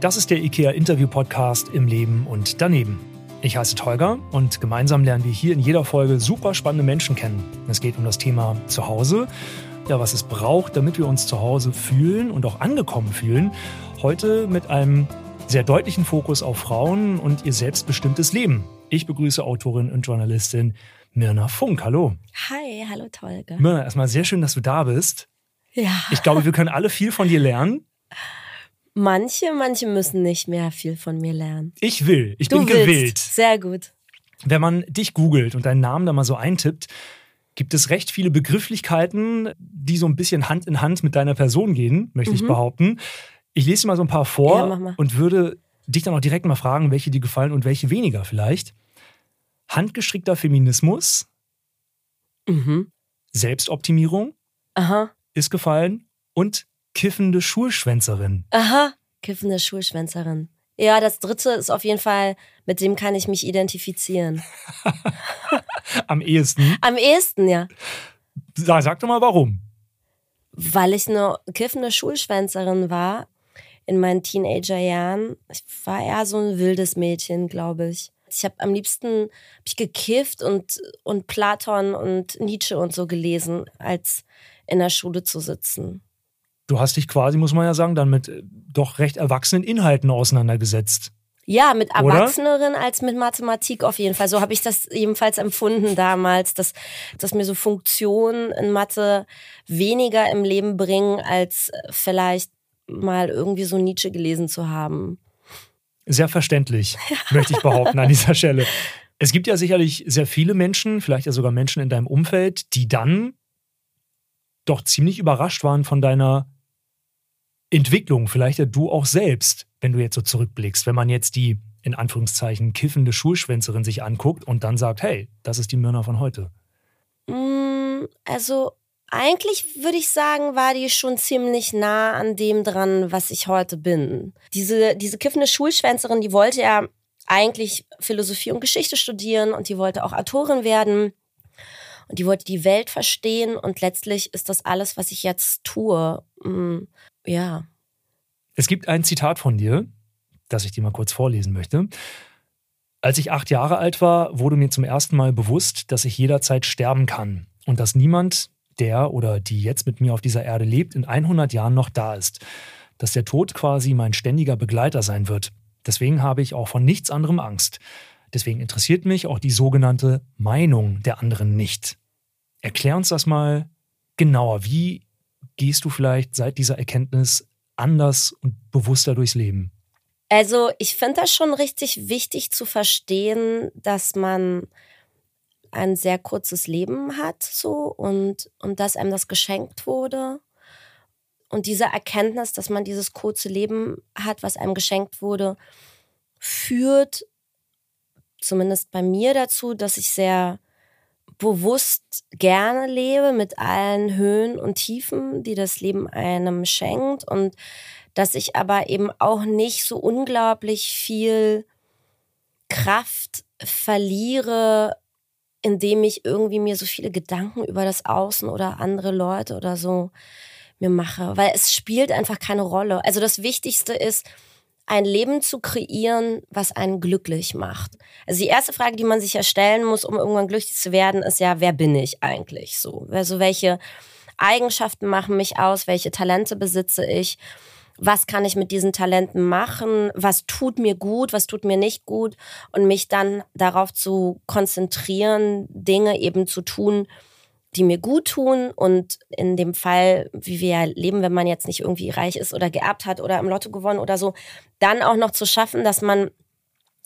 Das ist der IKEA Interview Podcast im Leben und daneben. Ich heiße Tolga und gemeinsam lernen wir hier in jeder Folge super spannende Menschen kennen. Es geht um das Thema Zuhause, ja, was es braucht, damit wir uns zu Hause fühlen und auch angekommen fühlen. Heute mit einem sehr deutlichen Fokus auf Frauen und ihr selbstbestimmtes Leben. Ich begrüße Autorin und Journalistin Mirna Funk. Hallo. Hi, hallo Tolga. Mirna, erstmal sehr schön, dass du da bist. Ja. Ich glaube, wir können alle viel von dir lernen. Manche, manche müssen nicht mehr viel von mir lernen. Ich will. Ich du bin willst. gewillt. Sehr gut. Wenn man dich googelt und deinen Namen da mal so eintippt, gibt es recht viele Begrifflichkeiten, die so ein bisschen Hand in Hand mit deiner Person gehen, möchte ich Mhm. behaupten. Ich lese dir mal so ein paar vor Ja, und würde dich dann auch direkt mal fragen, welche dir gefallen und welche weniger vielleicht. Handgestrickter Feminismus, Mhm. Selbstoptimierung Aha, ist gefallen und kiffende Schulschwänzerin. aha. Kiffende Schulschwänzerin. Ja, das dritte ist auf jeden Fall, mit dem kann ich mich identifizieren. Am ehesten. Am ehesten, ja. Sag, sag doch mal warum. Weil ich eine kiffende Schulschwänzerin war in meinen Teenagerjahren. Ich war eher so ein wildes Mädchen, glaube ich. Ich habe am liebsten hab ich gekifft und, und Platon und Nietzsche und so gelesen, als in der Schule zu sitzen. Du hast dich quasi, muss man ja sagen, dann mit äh, doch recht erwachsenen Inhalten auseinandergesetzt. Ja, mit Oder? Erwachseneren als mit Mathematik auf jeden Fall. So habe ich das jedenfalls empfunden damals, dass, dass mir so Funktionen in Mathe weniger im Leben bringen, als vielleicht mal irgendwie so Nietzsche gelesen zu haben. Sehr verständlich, möchte ich behaupten an dieser Stelle. Es gibt ja sicherlich sehr viele Menschen, vielleicht ja sogar Menschen in deinem Umfeld, die dann doch ziemlich überrascht waren von deiner Entwicklung, vielleicht ja du auch selbst, wenn du jetzt so zurückblickst, wenn man jetzt die in Anführungszeichen kiffende Schulschwänzerin sich anguckt und dann sagt, hey, das ist die Myrna von heute. Mm, Also eigentlich würde ich sagen, war die schon ziemlich nah an dem dran, was ich heute bin. Diese, diese kiffende Schulschwänzerin, die wollte ja eigentlich Philosophie und Geschichte studieren und die wollte auch Autorin werden. Und die wollte die Welt verstehen und letztlich ist das alles, was ich jetzt tue. Ja. Es gibt ein Zitat von dir, das ich dir mal kurz vorlesen möchte. Als ich acht Jahre alt war, wurde mir zum ersten Mal bewusst, dass ich jederzeit sterben kann und dass niemand, der oder die jetzt mit mir auf dieser Erde lebt, in 100 Jahren noch da ist. Dass der Tod quasi mein ständiger Begleiter sein wird. Deswegen habe ich auch von nichts anderem Angst. Deswegen interessiert mich auch die sogenannte Meinung der anderen nicht. Erklär uns das mal genauer. Wie gehst du vielleicht seit dieser Erkenntnis anders und bewusster durchs Leben? Also ich finde das schon richtig wichtig zu verstehen, dass man ein sehr kurzes Leben hat so und, und dass einem das geschenkt wurde. Und diese Erkenntnis, dass man dieses kurze Leben hat, was einem geschenkt wurde, führt zumindest bei mir dazu, dass ich sehr bewusst gerne lebe mit allen Höhen und Tiefen, die das Leben einem schenkt und dass ich aber eben auch nicht so unglaublich viel Kraft verliere, indem ich irgendwie mir so viele Gedanken über das Außen oder andere Leute oder so mir mache, weil es spielt einfach keine Rolle. Also das Wichtigste ist, ein Leben zu kreieren, was einen glücklich macht. Also die erste Frage, die man sich ja stellen muss, um irgendwann glücklich zu werden, ist ja, wer bin ich eigentlich so? Also welche Eigenschaften machen mich aus? Welche Talente besitze ich? Was kann ich mit diesen Talenten machen? Was tut mir gut? Was tut mir nicht gut? Und mich dann darauf zu konzentrieren, Dinge eben zu tun, die mir gut tun und in dem Fall, wie wir ja leben, wenn man jetzt nicht irgendwie reich ist oder geerbt hat oder im Lotto gewonnen oder so, dann auch noch zu schaffen, dass man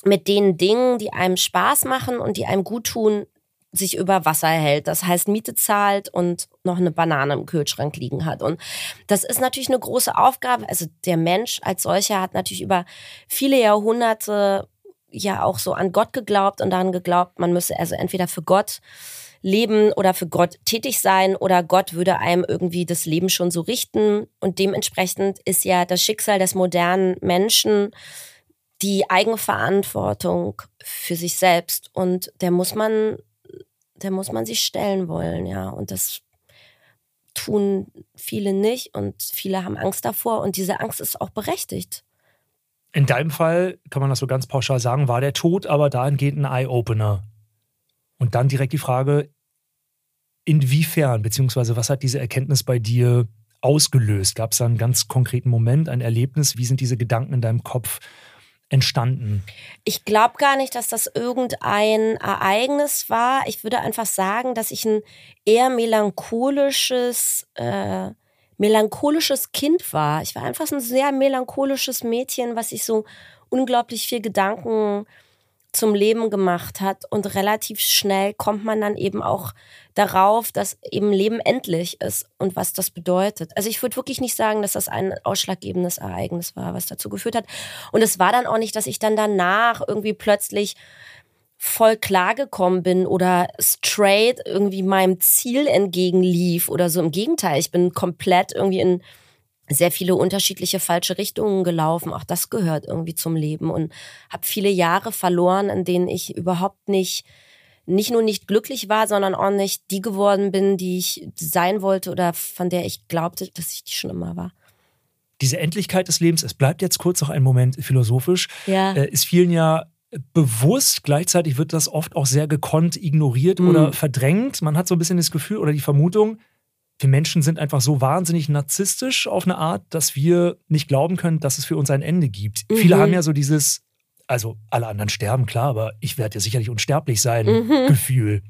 mit den Dingen, die einem Spaß machen und die einem gut tun, sich über Wasser hält. Das heißt, Miete zahlt und noch eine Banane im Kühlschrank liegen hat. Und das ist natürlich eine große Aufgabe. Also der Mensch als solcher hat natürlich über viele Jahrhunderte ja auch so an Gott geglaubt und daran geglaubt, man müsse also entweder für Gott leben oder für Gott tätig sein oder Gott würde einem irgendwie das Leben schon so richten. Und dementsprechend ist ja das Schicksal des modernen Menschen die Eigenverantwortung für sich selbst. Und der muss man, der muss man sich stellen wollen, ja. Und das tun viele nicht und viele haben Angst davor und diese Angst ist auch berechtigt. In deinem Fall, kann man das so ganz pauschal sagen, war der Tod aber dahingehend ein Eye-Opener. Und dann direkt die Frage, inwiefern, beziehungsweise was hat diese Erkenntnis bei dir ausgelöst? Gab es da einen ganz konkreten Moment, ein Erlebnis? Wie sind diese Gedanken in deinem Kopf entstanden? Ich glaube gar nicht, dass das irgendein Ereignis war. Ich würde einfach sagen, dass ich ein eher melancholisches, äh, melancholisches Kind war. Ich war einfach ein sehr melancholisches Mädchen, was sich so unglaublich viel Gedanken zum Leben gemacht hat. Und relativ schnell kommt man dann eben auch darauf, dass eben Leben endlich ist und was das bedeutet. Also ich würde wirklich nicht sagen, dass das ein ausschlaggebendes Ereignis war, was dazu geführt hat. Und es war dann auch nicht, dass ich dann danach irgendwie plötzlich voll klargekommen bin oder straight irgendwie meinem Ziel entgegenlief oder so. Im Gegenteil, ich bin komplett irgendwie in sehr viele unterschiedliche falsche Richtungen gelaufen. Auch das gehört irgendwie zum Leben und habe viele Jahre verloren, in denen ich überhaupt nicht nicht nur nicht glücklich war, sondern auch nicht die geworden bin, die ich sein wollte oder von der ich glaubte, dass ich die schon immer war. Diese Endlichkeit des Lebens, es bleibt jetzt kurz noch ein Moment philosophisch, ja. äh, ist vielen ja bewusst, gleichzeitig wird das oft auch sehr gekonnt ignoriert mhm. oder verdrängt. Man hat so ein bisschen das Gefühl oder die Vermutung, wir Menschen sind einfach so wahnsinnig narzisstisch auf eine Art, dass wir nicht glauben können, dass es für uns ein Ende gibt. Mhm. Viele haben ja so dieses, also alle anderen sterben, klar, aber ich werde ja sicherlich unsterblich sein, mhm. Gefühl.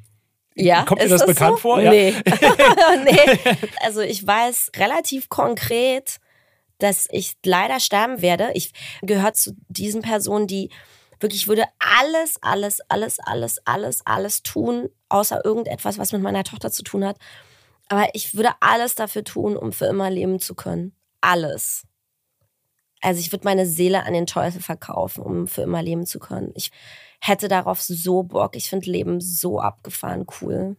Ja, Kommt dir das, das bekannt so? vor? Ja. Nee. nee. Also ich weiß relativ konkret, dass ich leider sterben werde. Ich gehöre zu diesen Personen, die wirklich würde alles, alles, alles, alles, alles, alles tun, außer irgendetwas, was mit meiner Tochter zu tun hat, aber ich würde alles dafür tun, um für immer leben zu können. Alles. Also ich würde meine Seele an den Teufel verkaufen, um für immer leben zu können. Ich hätte darauf so Bock. Ich finde Leben so abgefahren cool.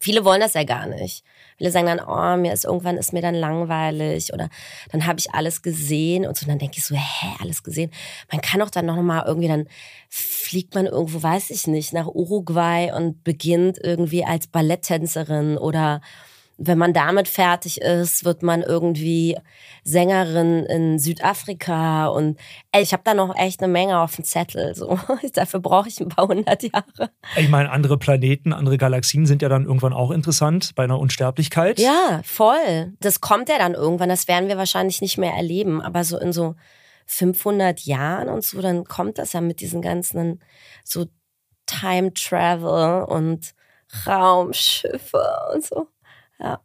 Viele wollen das ja gar nicht. Viele sagen dann, oh, mir ist irgendwann ist mir dann langweilig oder dann habe ich alles gesehen und so. Und dann denke ich so, hä, alles gesehen? Man kann doch dann noch mal irgendwie, dann fliegt man irgendwo, weiß ich nicht, nach Uruguay und beginnt irgendwie als Balletttänzerin oder wenn man damit fertig ist, wird man irgendwie Sängerin in Südafrika und ey, ich habe da noch echt eine Menge auf dem Zettel. So. Dafür brauche ich ein paar hundert Jahre. Ich meine, andere Planeten, andere Galaxien sind ja dann irgendwann auch interessant bei einer Unsterblichkeit. Ja, voll. Das kommt ja dann irgendwann. Das werden wir wahrscheinlich nicht mehr erleben. Aber so in so 500 Jahren und so, dann kommt das ja mit diesen ganzen so Time Travel und Raumschiffe und so. Ja.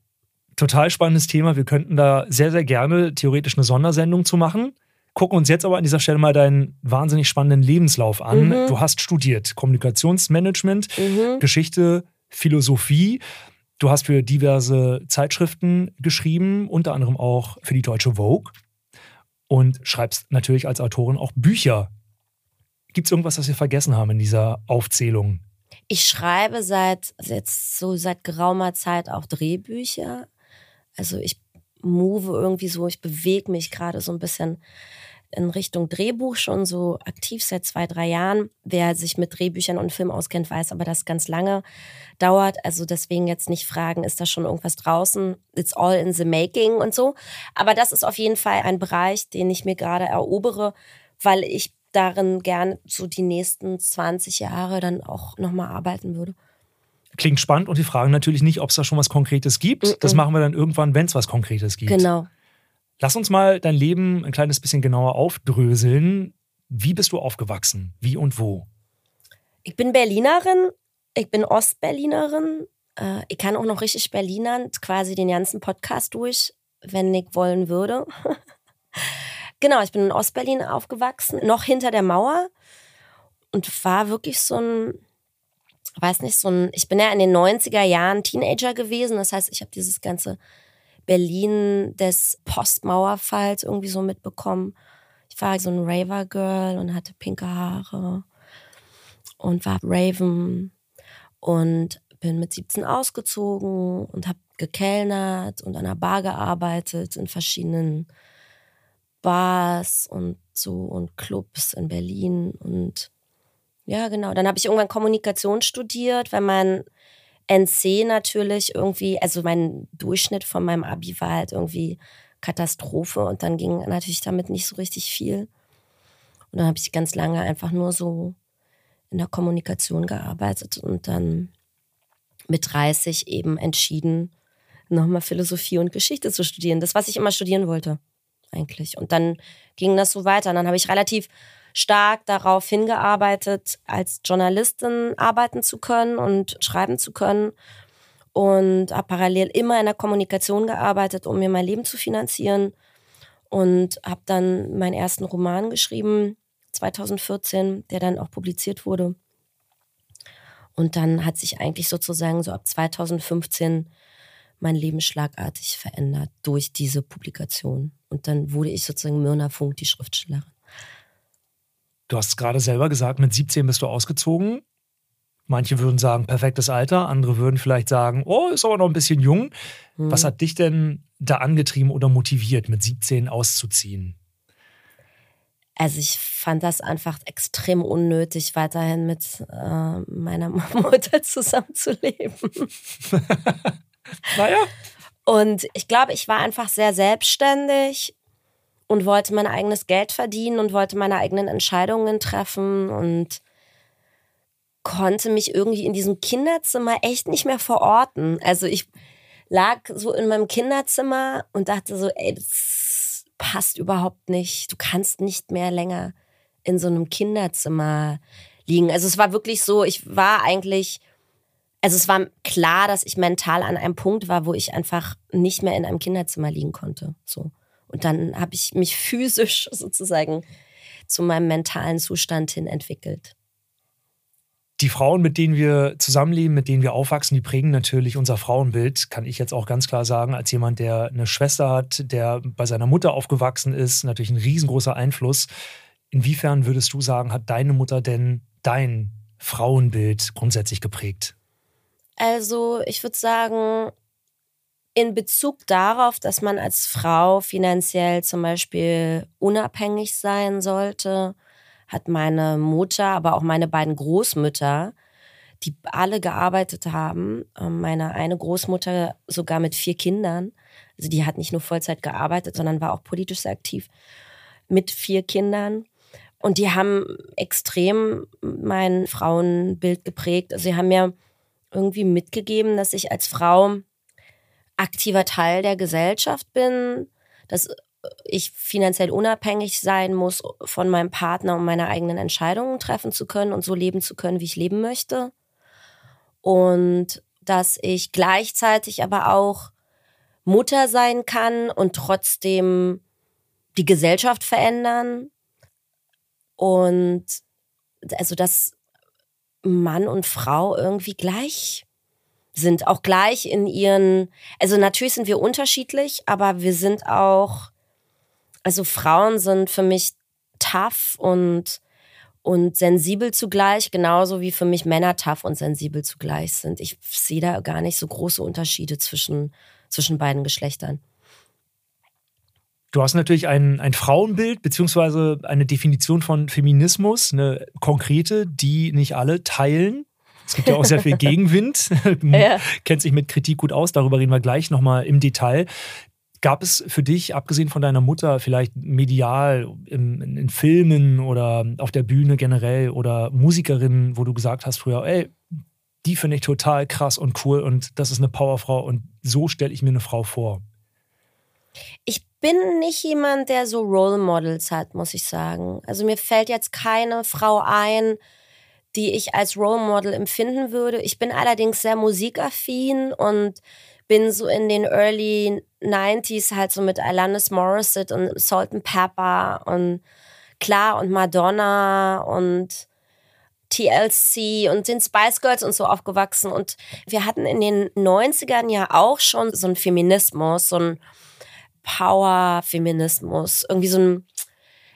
Total spannendes Thema. Wir könnten da sehr, sehr gerne theoretisch eine Sondersendung zu machen. Gucken uns jetzt aber an dieser Stelle mal deinen wahnsinnig spannenden Lebenslauf an. Mhm. Du hast studiert Kommunikationsmanagement, mhm. Geschichte, Philosophie. Du hast für diverse Zeitschriften geschrieben, unter anderem auch für die deutsche Vogue. Und schreibst natürlich als Autorin auch Bücher. Gibt es irgendwas, das wir vergessen haben in dieser Aufzählung? Ich schreibe seit jetzt so seit geraumer Zeit auch Drehbücher. Also ich move irgendwie so, ich bewege mich gerade so ein bisschen in Richtung Drehbuch schon so aktiv seit zwei, drei Jahren. Wer sich mit Drehbüchern und Film auskennt, weiß aber, dass ganz lange dauert. Also deswegen jetzt nicht fragen, ist da schon irgendwas draußen? It's all in the making und so. Aber das ist auf jeden Fall ein Bereich, den ich mir gerade erobere, weil ich darin gern so die nächsten 20 Jahre dann auch nochmal arbeiten würde. Klingt spannend und die fragen natürlich nicht, ob es da schon was Konkretes gibt. Mm -mm. Das machen wir dann irgendwann, wenn es was Konkretes gibt. Genau. Lass uns mal dein Leben ein kleines bisschen genauer aufdröseln. Wie bist du aufgewachsen? Wie und wo? Ich bin Berlinerin. Ich bin Ostberlinerin. Äh, ich kann auch noch richtig Berlinern, quasi den ganzen Podcast durch, wenn ich wollen würde. Genau, ich bin in Ostberlin aufgewachsen, noch hinter der Mauer und war wirklich so ein, weiß nicht, so ein, ich bin ja in den 90er Jahren Teenager gewesen, das heißt, ich habe dieses ganze Berlin des Postmauerfalls irgendwie so mitbekommen. Ich war so ein Raver-Girl und hatte pinke Haare und war Raven und bin mit 17 ausgezogen und habe gekellnert und an der Bar gearbeitet in verschiedenen Bars und so und Clubs in Berlin und ja, genau. Dann habe ich irgendwann Kommunikation studiert, weil mein NC natürlich irgendwie, also mein Durchschnitt von meinem Abi war halt irgendwie Katastrophe und dann ging natürlich damit nicht so richtig viel. Und dann habe ich ganz lange einfach nur so in der Kommunikation gearbeitet und dann mit 30 eben entschieden, nochmal Philosophie und Geschichte zu studieren. Das, was ich immer studieren wollte, eigentlich. Und dann ging das so weiter. Und dann habe ich relativ stark darauf hingearbeitet, als Journalistin arbeiten zu können und schreiben zu können. Und habe parallel immer in der Kommunikation gearbeitet, um mir mein Leben zu finanzieren. Und habe dann meinen ersten Roman geschrieben, 2014, der dann auch publiziert wurde. Und dann hat sich eigentlich sozusagen so ab 2015 mein Leben schlagartig verändert durch diese Publikation. Und dann wurde ich sozusagen Myrna Funk, die Schriftstellerin. Du hast gerade selber gesagt, mit 17 bist du ausgezogen. Manche würden sagen, perfektes Alter, andere würden vielleicht sagen, oh, ist aber noch ein bisschen jung. Hm. Was hat dich denn da angetrieben oder motiviert, mit 17 auszuziehen? Also ich fand das einfach extrem unnötig, weiterhin mit äh, meiner Mutter zusammenzuleben. naja. Und ich glaube, ich war einfach sehr selbstständig und wollte mein eigenes Geld verdienen und wollte meine eigenen Entscheidungen treffen und konnte mich irgendwie in diesem Kinderzimmer echt nicht mehr verorten. Also ich lag so in meinem Kinderzimmer und dachte so, ey, das passt überhaupt nicht. Du kannst nicht mehr länger in so einem Kinderzimmer liegen. Also es war wirklich so, ich war eigentlich also es war klar, dass ich mental an einem Punkt war, wo ich einfach nicht mehr in einem Kinderzimmer liegen konnte. So. Und dann habe ich mich physisch sozusagen zu meinem mentalen Zustand hin entwickelt. Die Frauen, mit denen wir zusammenleben, mit denen wir aufwachsen, die prägen natürlich unser Frauenbild, kann ich jetzt auch ganz klar sagen, als jemand, der eine Schwester hat, der bei seiner Mutter aufgewachsen ist, natürlich ein riesengroßer Einfluss. Inwiefern würdest du sagen, hat deine Mutter denn dein Frauenbild grundsätzlich geprägt? Also ich würde sagen, in Bezug darauf, dass man als Frau finanziell zum Beispiel unabhängig sein sollte, hat meine Mutter, aber auch meine beiden Großmütter, die alle gearbeitet haben, ähm, meine eine Großmutter sogar mit vier Kindern, also die hat nicht nur Vollzeit gearbeitet, sondern war auch politisch sehr aktiv, mit vier Kindern. Und die haben extrem mein Frauenbild geprägt. Also sie haben mir irgendwie mitgegeben, dass ich als Frau aktiver Teil der Gesellschaft bin, dass ich finanziell unabhängig sein muss von meinem Partner, um meine eigenen Entscheidungen treffen zu können und so leben zu können, wie ich leben möchte. Und dass ich gleichzeitig aber auch Mutter sein kann und trotzdem die Gesellschaft verändern. Und also das Mann und Frau irgendwie gleich sind, auch gleich in ihren, also natürlich sind wir unterschiedlich, aber wir sind auch, also Frauen sind für mich tough und und sensibel zugleich, genauso wie für mich Männer tough und sensibel zugleich sind. Ich sehe da gar nicht so große Unterschiede zwischen, zwischen beiden Geschlechtern. Du hast natürlich ein, ein Frauenbild beziehungsweise eine Definition von Feminismus, eine konkrete, die nicht alle teilen. Es gibt ja auch sehr viel Gegenwind. ja. Kennt sich mit Kritik gut aus, darüber reden wir gleich nochmal im Detail. Gab es für dich, abgesehen von deiner Mutter, vielleicht medial, in, in Filmen oder auf der Bühne generell oder Musikerinnen, wo du gesagt hast früher, ey, die finde ich total krass und cool und das ist eine Powerfrau und so stelle ich mir eine Frau vor? Ich bin nicht jemand, der so Role Models hat, muss ich sagen. Also mir fällt jetzt keine Frau ein, die ich als Role Model empfinden würde. Ich bin allerdings sehr musikaffin und bin so in den Early 90s halt so mit Alanis Morissette und Salt and Pepper und klar und Madonna und TLC und den Spice Girls und so aufgewachsen. Und wir hatten in den 90ern ja auch schon so einen Feminismus, so ein Power-Feminismus, irgendwie so ein,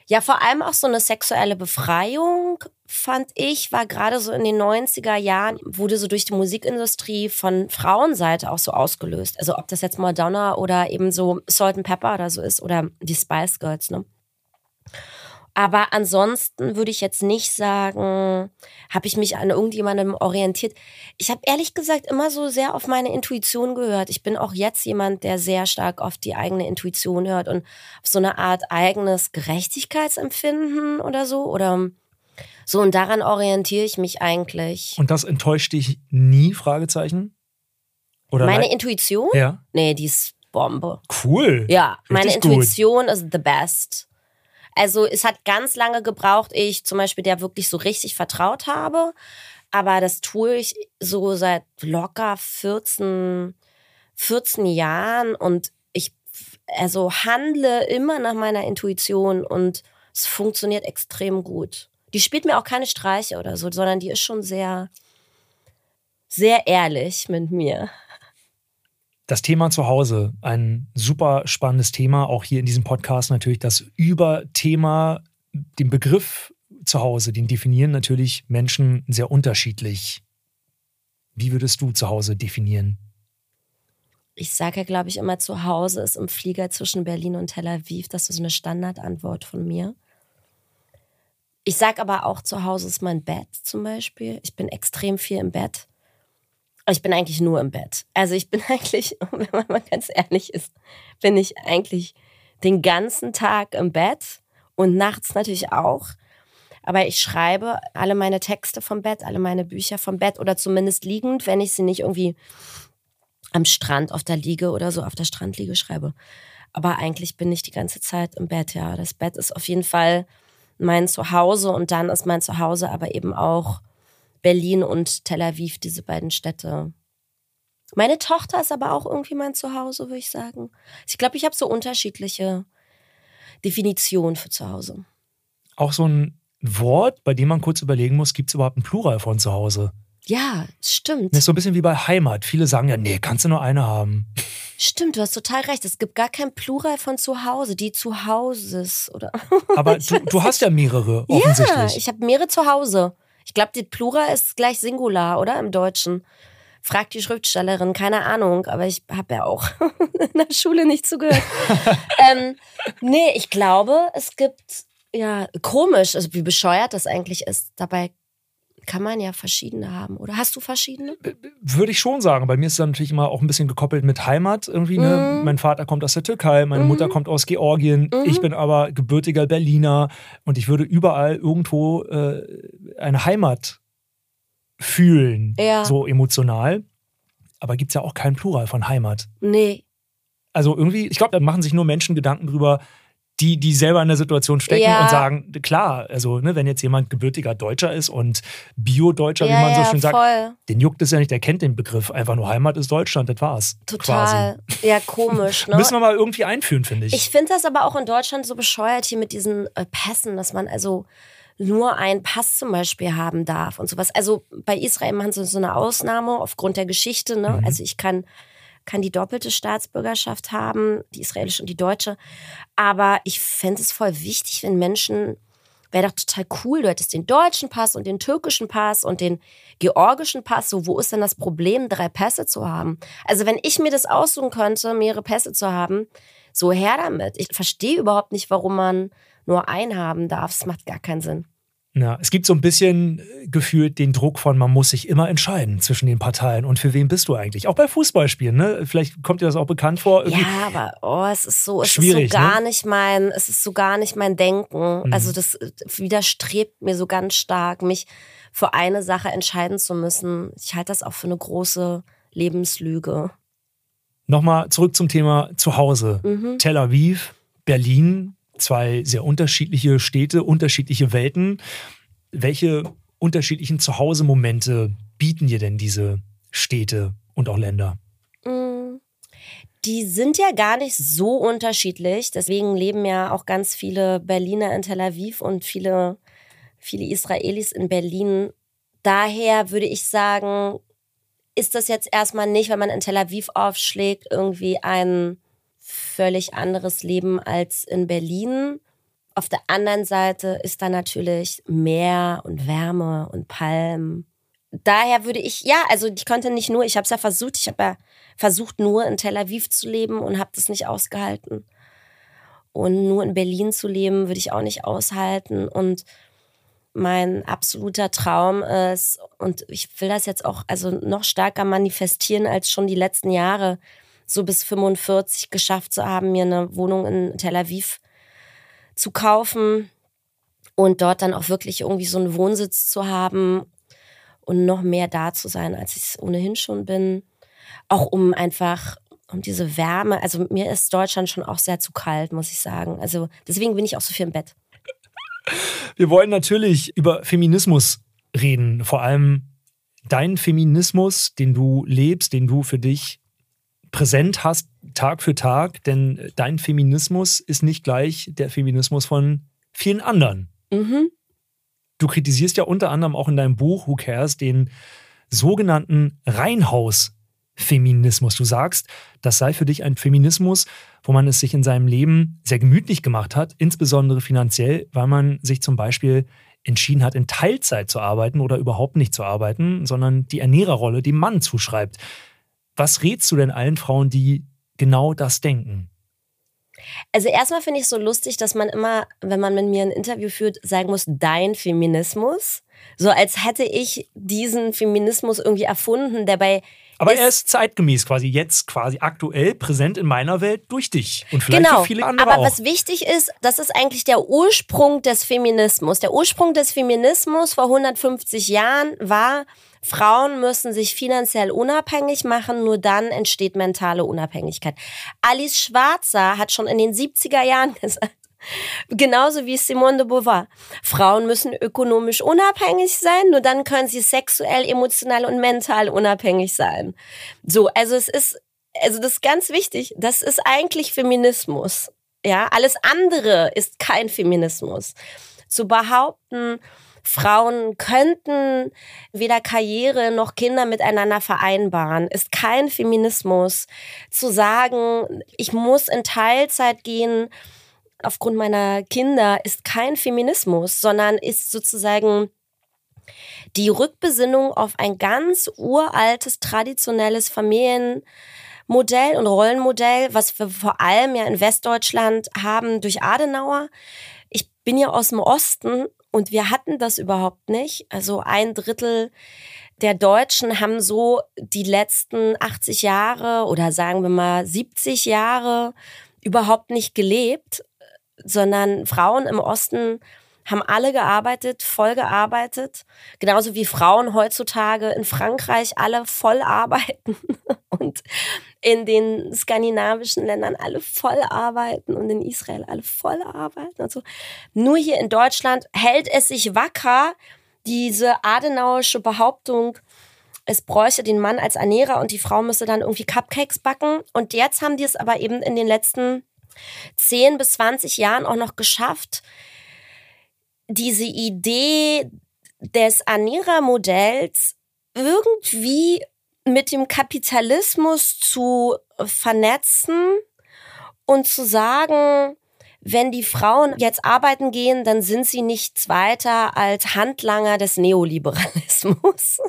ja, vor allem auch so eine sexuelle Befreiung, fand ich, war gerade so in den 90er Jahren, wurde so durch die Musikindustrie von Frauenseite auch so ausgelöst. Also ob das jetzt Madonna oder eben so Salt and Pepper oder so ist oder die Spice Girls, ne? Aber ansonsten würde ich jetzt nicht sagen, habe ich mich an irgendjemandem orientiert. Ich habe ehrlich gesagt immer so sehr auf meine Intuition gehört. Ich bin auch jetzt jemand, der sehr stark auf die eigene Intuition hört und auf so eine Art eigenes Gerechtigkeitsempfinden oder so. Oder so, und daran orientiere ich mich eigentlich. Und das enttäuscht dich nie? Fragezeichen? Oder meine Intuition? Ja. Nee, die ist Bombe. Cool. Ja, Richtig meine Intuition gut. ist the best. Also es hat ganz lange gebraucht, ich zum Beispiel der wirklich so richtig vertraut habe. Aber das tue ich so seit locker 14, 14 Jahren und ich also handle immer nach meiner Intuition und es funktioniert extrem gut. Die spielt mir auch keine Streiche oder so, sondern die ist schon sehr, sehr ehrlich mit mir. Das Thema zu Hause, ein super spannendes Thema, auch hier in diesem Podcast natürlich das Überthema, den Begriff zu Hause, den definieren natürlich Menschen sehr unterschiedlich. Wie würdest du zu Hause definieren? Ich sage ja, glaube ich, immer, zu Hause ist im Flieger zwischen Berlin und Tel Aviv. Das ist so eine Standardantwort von mir. Ich sage aber auch, zu Hause ist mein Bett zum Beispiel. Ich bin extrem viel im Bett. Ich bin eigentlich nur im Bett. Also ich bin eigentlich, wenn man mal ganz ehrlich ist, bin ich eigentlich den ganzen Tag im Bett und nachts natürlich auch. Aber ich schreibe alle meine Texte vom Bett, alle meine Bücher vom Bett oder zumindest liegend, wenn ich sie nicht irgendwie am Strand auf der Liege oder so auf der Strandliege schreibe. Aber eigentlich bin ich die ganze Zeit im Bett, ja. Das Bett ist auf jeden Fall mein Zuhause und dann ist mein Zuhause aber eben auch Berlin und Tel Aviv, diese beiden Städte. Meine Tochter ist aber auch irgendwie mein Zuhause, würde ich sagen. Ich glaube, ich habe so unterschiedliche Definitionen für Zuhause. Auch so ein Wort, bei dem man kurz überlegen muss, gibt es überhaupt ein Plural von Zuhause? Ja, stimmt. Das ist so ein bisschen wie bei Heimat. Viele sagen ja, nee, kannst du nur eine haben. Stimmt, du hast total recht. Es gibt gar kein Plural von Zuhause, die Zuhauses oder. Aber du, du hast ja mehrere, offensichtlich. Ja, ich habe mehrere Zuhause. Ich glaube, die Plural ist gleich Singular, oder? Im Deutschen. Fragt die Schriftstellerin, keine Ahnung, aber ich habe ja auch in der Schule nicht zugehört. ähm, nee, ich glaube, es gibt, ja, komisch, also wie bescheuert das eigentlich ist. Dabei kann man ja verschiedene haben. Oder hast du verschiedene? Würde ich schon sagen. Bei mir ist es natürlich immer auch ein bisschen gekoppelt mit Heimat irgendwie. Ne? Mhm. Mein Vater kommt aus der Türkei, meine mhm. Mutter kommt aus Georgien. Mhm. Ich bin aber gebürtiger Berliner und ich würde überall irgendwo äh, eine Heimat fühlen, ja. so emotional. Aber gibt es ja auch kein Plural von Heimat. Nee. Also irgendwie, ich glaube, da machen sich nur Menschen Gedanken drüber, die, die selber in der Situation stecken ja. und sagen, klar, also ne, wenn jetzt jemand gebürtiger Deutscher ist und Bio-Deutscher, ja, wie man so schön sagt, den juckt es ja nicht, der kennt den Begriff. Einfach nur Heimat ist Deutschland, das war's. Total. Quasi. Ja, komisch. Ne? Müssen wir mal irgendwie einführen, finde ich. Ich finde das aber auch in Deutschland so bescheuert hier mit diesen äh, Pässen, dass man also nur einen Pass zum Beispiel haben darf und sowas. Also bei Israel machen sie so eine Ausnahme aufgrund der Geschichte. Ne? Mhm. Also ich kann kann die doppelte Staatsbürgerschaft haben, die israelische und die deutsche. Aber ich fände es voll wichtig, wenn Menschen, wäre doch total cool, du hättest den deutschen Pass und den türkischen Pass und den georgischen Pass. So, wo ist denn das Problem, drei Pässe zu haben? Also wenn ich mir das aussuchen könnte, mehrere Pässe zu haben, so her damit. Ich verstehe überhaupt nicht, warum man nur einen haben darf. Es macht gar keinen Sinn. Ja, es gibt so ein bisschen äh, gefühlt den Druck von, man muss sich immer entscheiden zwischen den Parteien. Und für wen bist du eigentlich? Auch bei Fußballspielen, ne? Vielleicht kommt dir das auch bekannt vor. Ja, aber oh, es ist so, es ist so gar ne? nicht mein, es ist so gar nicht mein Denken. Mhm. Also das äh, widerstrebt mir so ganz stark, mich für eine Sache entscheiden zu müssen. Ich halte das auch für eine große Lebenslüge. Nochmal zurück zum Thema Zuhause. Mhm. Tel Aviv, Berlin, zwei sehr unterschiedliche Städte, unterschiedliche Welten. Welche unterschiedlichen Zuhause-Momente bieten dir denn diese Städte und auch Länder? Mm, die sind ja gar nicht so unterschiedlich. Deswegen leben ja auch ganz viele Berliner in Tel Aviv und viele, viele Israelis in Berlin. Daher würde ich sagen, ist das jetzt erstmal nicht, wenn man in Tel Aviv aufschlägt, irgendwie ein völlig anderes Leben als in Berlin. Auf der anderen Seite ist da natürlich Meer und Wärme und Palmen. Daher würde ich, ja, also ich konnte nicht nur, ich habe es ja versucht, ich habe ja versucht nur in Tel Aviv zu leben und habe das nicht ausgehalten. Und nur in Berlin zu leben, würde ich auch nicht aushalten. Und mein absoluter Traum ist, und ich will das jetzt auch also noch stärker manifestieren als schon die letzten Jahre, so bis 45 geschafft zu haben, mir eine Wohnung in Tel Aviv zu kaufen und dort dann auch wirklich irgendwie so einen Wohnsitz zu haben und noch mehr da zu sein, als ich es ohnehin schon bin. Auch um einfach um diese Wärme. Also mir ist Deutschland schon auch sehr zu kalt, muss ich sagen. Also deswegen bin ich auch so viel im Bett. Wir wollen natürlich über Feminismus reden, vor allem dein Feminismus, den du lebst, den du für dich präsent hast, Tag für Tag, denn dein Feminismus ist nicht gleich der Feminismus von vielen anderen. Mhm. Du kritisierst ja unter anderem auch in deinem Buch Who Cares den sogenannten Reihenhaus-Feminismus. Du sagst, das sei für dich ein Feminismus, wo man es sich in seinem Leben sehr gemütlich gemacht hat, insbesondere finanziell, weil man sich zum Beispiel entschieden hat, in Teilzeit zu arbeiten oder überhaupt nicht zu arbeiten, sondern die Ernährerrolle dem Mann zuschreibt. Was rätst du denn allen Frauen, die genau das denken? Also erstmal finde ich es so lustig, dass man immer, wenn man mit mir ein Interview führt, sagen muss, dein Feminismus. So als hätte ich diesen Feminismus irgendwie erfunden, der bei aber ist, er ist zeitgemäß quasi jetzt quasi aktuell präsent in meiner Welt durch dich und vielleicht genau, für viele andere aber auch. was wichtig ist, das ist eigentlich der Ursprung des Feminismus. Der Ursprung des Feminismus vor 150 Jahren war, Frauen müssen sich finanziell unabhängig machen, nur dann entsteht mentale Unabhängigkeit. Alice Schwarzer hat schon in den 70er Jahren gesagt, Genauso wie Simone de Beauvoir. Frauen müssen ökonomisch unabhängig sein, nur dann können sie sexuell, emotional und mental unabhängig sein. So, also es ist, also das ist ganz wichtig. Das ist eigentlich Feminismus. Ja, alles andere ist kein Feminismus. Zu behaupten, Frauen könnten weder Karriere noch Kinder miteinander vereinbaren, ist kein Feminismus. Zu sagen, ich muss in Teilzeit gehen, aufgrund meiner Kinder ist kein Feminismus, sondern ist sozusagen die Rückbesinnung auf ein ganz uraltes, traditionelles Familienmodell und Rollenmodell, was wir vor allem ja in Westdeutschland haben durch Adenauer. Ich bin ja aus dem Osten und wir hatten das überhaupt nicht. Also ein Drittel der Deutschen haben so die letzten 80 Jahre oder sagen wir mal 70 Jahre überhaupt nicht gelebt sondern Frauen im Osten haben alle gearbeitet, voll gearbeitet, genauso wie Frauen heutzutage in Frankreich alle voll arbeiten und in den skandinavischen Ländern alle voll arbeiten und in Israel alle voll arbeiten. Also nur hier in Deutschland hält es sich wacker, diese adenauische Behauptung, es bräuchte den Mann als Ernährer und die Frau müsste dann irgendwie Cupcakes backen. Und jetzt haben die es aber eben in den letzten 10 bis 20 Jahren auch noch geschafft, diese Idee des Anira-Modells irgendwie mit dem Kapitalismus zu vernetzen und zu sagen, wenn die Frauen jetzt arbeiten gehen, dann sind sie nichts weiter als Handlanger des Neoliberalismus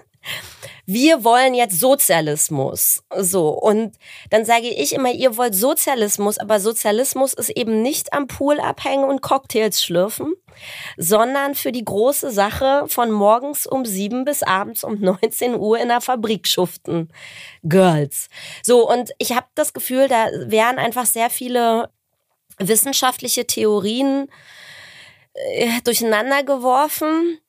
wir wollen jetzt Sozialismus. So. Und dann sage ich immer, ihr wollt Sozialismus, aber Sozialismus ist eben nicht am Pool abhängen und Cocktails schlürfen, sondern für die große Sache von morgens um sieben bis abends um 19 Uhr in der Fabrik schuften. Girls. So, und ich habe das Gefühl, da wären einfach sehr viele wissenschaftliche Theorien äh, durcheinander geworfen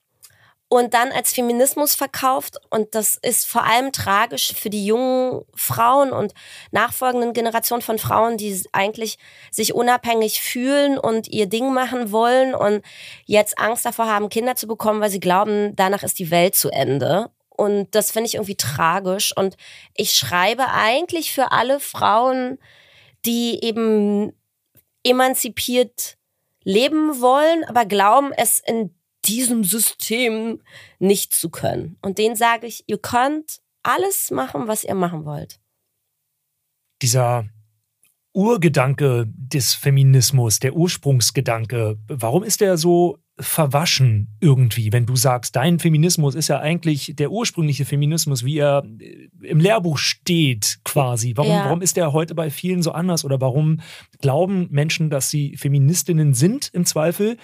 und dann als Feminismus verkauft. Und das ist vor allem tragisch für die jungen Frauen und nachfolgenden Generationen von Frauen, die eigentlich sich unabhängig fühlen und ihr Ding machen wollen und jetzt Angst davor haben, Kinder zu bekommen, weil sie glauben, danach ist die Welt zu Ende. Und das finde ich irgendwie tragisch. Und ich schreibe eigentlich für alle Frauen, die eben emanzipiert leben wollen, aber glauben, es in diesem System nicht zu können. Und denen sage ich, ihr könnt alles machen, was ihr machen wollt. Dieser Urgedanke des Feminismus, der Ursprungsgedanke, warum ist der so verwaschen irgendwie, wenn du sagst, dein Feminismus ist ja eigentlich der ursprüngliche Feminismus, wie er äh, im Lehrbuch steht quasi. Warum, ja. warum ist der heute bei vielen so anders oder warum glauben Menschen, dass sie Feministinnen sind im Zweifel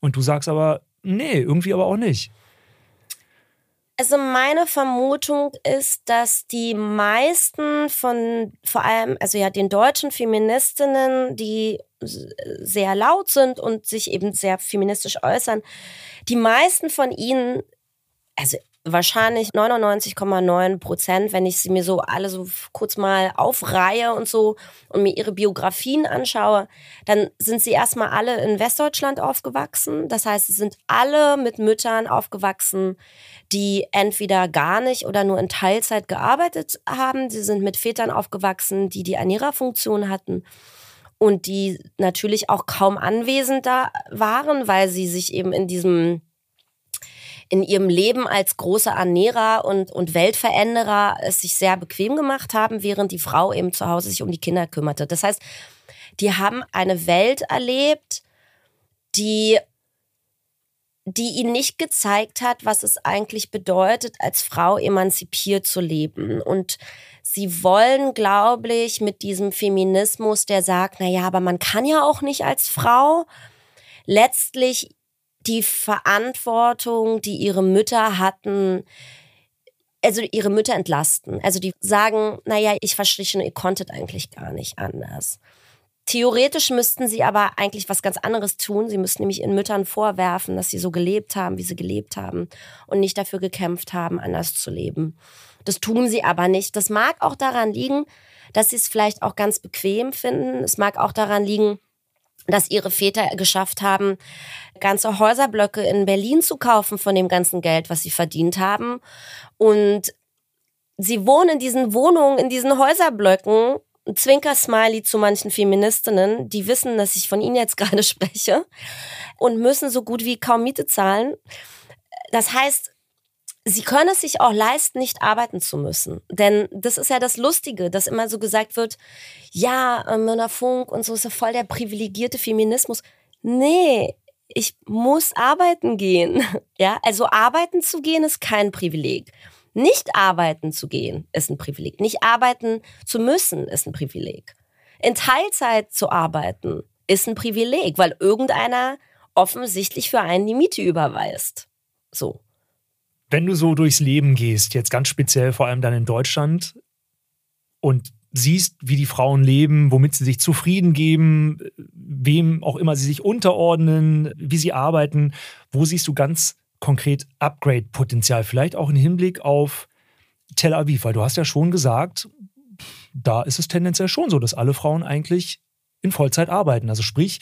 und du sagst aber, nee, irgendwie aber auch nicht? Also meine Vermutung ist, dass die meisten von vor allem, also ja, den deutschen Feministinnen, die sehr laut sind und sich eben sehr feministisch äußern, die meisten von ihnen, also wahrscheinlich 99,9 Prozent, wenn ich sie mir so alle so kurz mal aufreihe und so und mir ihre Biografien anschaue, dann sind sie erstmal alle in Westdeutschland aufgewachsen. Das heißt, sie sind alle mit Müttern aufgewachsen, die entweder gar nicht oder nur in Teilzeit gearbeitet haben. Sie sind mit Vätern aufgewachsen, die die Ernährerfunktion hatten und die natürlich auch kaum anwesend da waren, weil sie sich eben in diesem in ihrem Leben als große Ernährer und, und Weltveränderer es sich sehr bequem gemacht haben, während die Frau eben zu Hause sich um die Kinder kümmerte. Das heißt, die haben eine Welt erlebt, die die ihnen nicht gezeigt hat, was es eigentlich bedeutet, als Frau emanzipiert zu leben. Und sie wollen, glaube ich, mit diesem Feminismus, der sagt, na ja, aber man kann ja auch nicht als Frau, letztlich die Verantwortung, die ihre Mütter hatten, also ihre Mütter entlasten. Also die sagen, naja, ich verstehe schon, ihr konntet eigentlich gar nicht anders. Theoretisch müssten sie aber eigentlich was ganz anderes tun. Sie müssten nämlich ihren Müttern vorwerfen, dass sie so gelebt haben, wie sie gelebt haben und nicht dafür gekämpft haben, anders zu leben. Das tun sie aber nicht. Das mag auch daran liegen, dass sie es vielleicht auch ganz bequem finden. Es mag auch daran liegen, dass ihre Väter geschafft haben, ganze Häuserblöcke in Berlin zu kaufen von dem ganzen Geld, was sie verdient haben. Und sie wohnen in diesen Wohnungen, in diesen Häuserblöcken. Zwinker-Smiley zu manchen Feministinnen, die wissen, dass ich von ihnen jetzt gerade spreche und müssen so gut wie kaum Miete zahlen. Das heißt, sie können es sich auch leisten, nicht arbeiten zu müssen. Denn das ist ja das Lustige, dass immer so gesagt wird, ja, äh, Mörner Funk und so ist ja voll der privilegierte Feminismus. Nee, ich muss arbeiten gehen. Ja, also arbeiten zu gehen ist kein Privileg. Nicht arbeiten zu gehen ist ein Privileg. Nicht arbeiten zu müssen ist ein Privileg. In Teilzeit zu arbeiten ist ein Privileg, weil irgendeiner offensichtlich für einen die Miete überweist. So. Wenn du so durchs Leben gehst, jetzt ganz speziell vor allem dann in Deutschland und siehst, wie die Frauen leben, womit sie sich zufrieden geben, wem auch immer sie sich unterordnen, wie sie arbeiten, wo siehst du ganz konkret Upgrade-Potenzial? Vielleicht auch im Hinblick auf Tel Aviv, weil du hast ja schon gesagt, da ist es tendenziell schon so, dass alle Frauen eigentlich in Vollzeit arbeiten. Also sprich,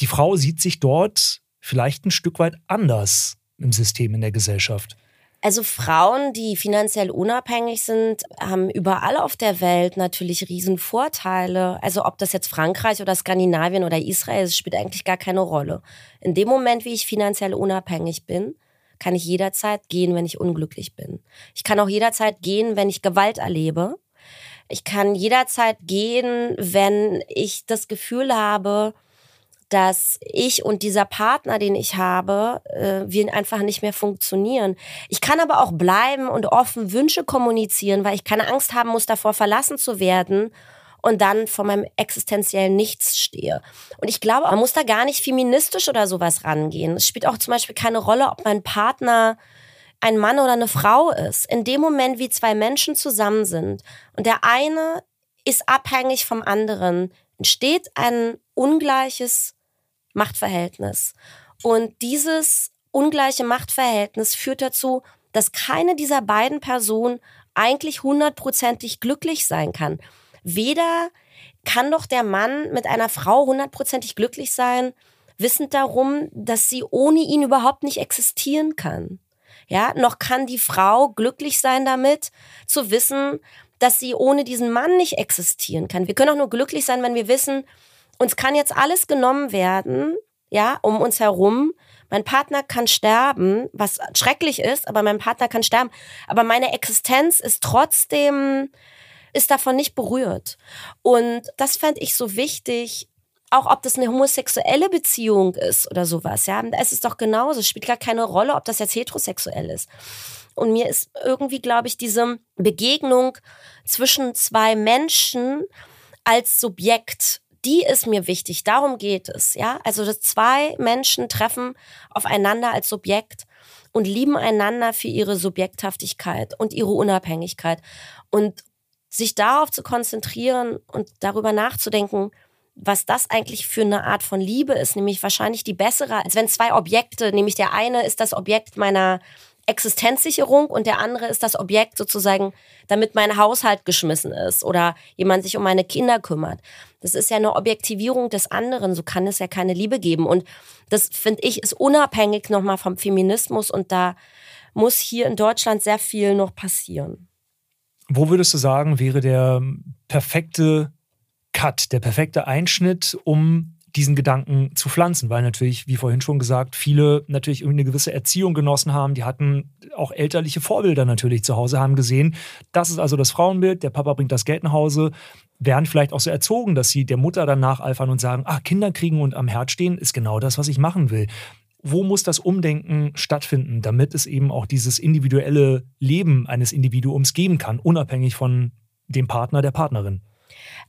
die Frau sieht sich dort vielleicht ein Stück weit anders im System, in der Gesellschaft? Also Frauen, die finanziell unabhängig sind, haben überall auf der Welt natürlich Riesenvorteile. Also ob das jetzt Frankreich oder Skandinavien oder Israel ist, spielt eigentlich gar keine Rolle. In dem Moment, wie ich finanziell unabhängig bin, kann ich jederzeit gehen, wenn ich unglücklich bin. Ich kann auch jederzeit gehen, wenn ich Gewalt erlebe. Ich kann jederzeit gehen, wenn ich das Gefühl habe, dass ich und dieser Partner, den ich habe, äh, wir einfach nicht mehr funktionieren. Ich kann aber auch bleiben und offen Wünsche kommunizieren, weil ich keine Angst haben muss, davor verlassen zu werden und dann vor meinem existenziellen Nichts stehe. Und ich glaube, man muss da gar nicht feministisch oder sowas rangehen. Es spielt auch zum Beispiel keine Rolle, ob mein Partner ein Mann oder eine Frau ist. In dem Moment, wie zwei Menschen zusammen sind und der eine ist abhängig vom anderen, entsteht ein ungleiches Machtverhältnis. Und dieses ungleiche Machtverhältnis führt dazu, dass keine dieser beiden Personen eigentlich hundertprozentig glücklich sein kann. Weder kann doch der Mann mit einer Frau hundertprozentig glücklich sein, wissend darum, dass sie ohne ihn überhaupt nicht existieren kann. Ja, noch kann die Frau glücklich sein damit, zu wissen, dass sie ohne diesen Mann nicht existieren kann. Wir können auch nur glücklich sein, wenn wir wissen, uns kann jetzt alles genommen werden, ja, um uns herum. Mein Partner kann sterben, was schrecklich ist, aber mein Partner kann sterben. Aber meine Existenz ist trotzdem, ist davon nicht berührt. Und das fände ich so wichtig, auch ob das eine homosexuelle Beziehung ist oder sowas, ja, es ist doch genauso. Es spielt gar keine Rolle, ob das jetzt heterosexuell ist. Und mir ist irgendwie, glaube ich, diese Begegnung zwischen zwei Menschen als Subjekt, die ist mir wichtig. Darum geht es, ja. Also, dass zwei Menschen treffen aufeinander als Subjekt und lieben einander für ihre Subjekthaftigkeit und ihre Unabhängigkeit. Und sich darauf zu konzentrieren und darüber nachzudenken, was das eigentlich für eine Art von Liebe ist, nämlich wahrscheinlich die bessere, als wenn zwei Objekte, nämlich der eine ist das Objekt meiner Existenzsicherung und der andere ist das Objekt sozusagen, damit mein Haushalt geschmissen ist oder jemand sich um meine Kinder kümmert. Das ist ja eine Objektivierung des anderen, so kann es ja keine Liebe geben. Und das finde ich ist unabhängig nochmal vom Feminismus und da muss hier in Deutschland sehr viel noch passieren. Wo würdest du sagen, wäre der perfekte Cut, der perfekte Einschnitt, um diesen Gedanken zu pflanzen, weil natürlich, wie vorhin schon gesagt, viele natürlich eine gewisse Erziehung genossen haben. Die hatten auch elterliche Vorbilder natürlich zu Hause, haben gesehen, das ist also das Frauenbild, der Papa bringt das Geld nach Hause, werden vielleicht auch so erzogen, dass sie der Mutter dann nacheifern und sagen, ah, Kinder kriegen und am Herd stehen ist genau das, was ich machen will. Wo muss das Umdenken stattfinden, damit es eben auch dieses individuelle Leben eines Individuums geben kann, unabhängig von dem Partner, der Partnerin?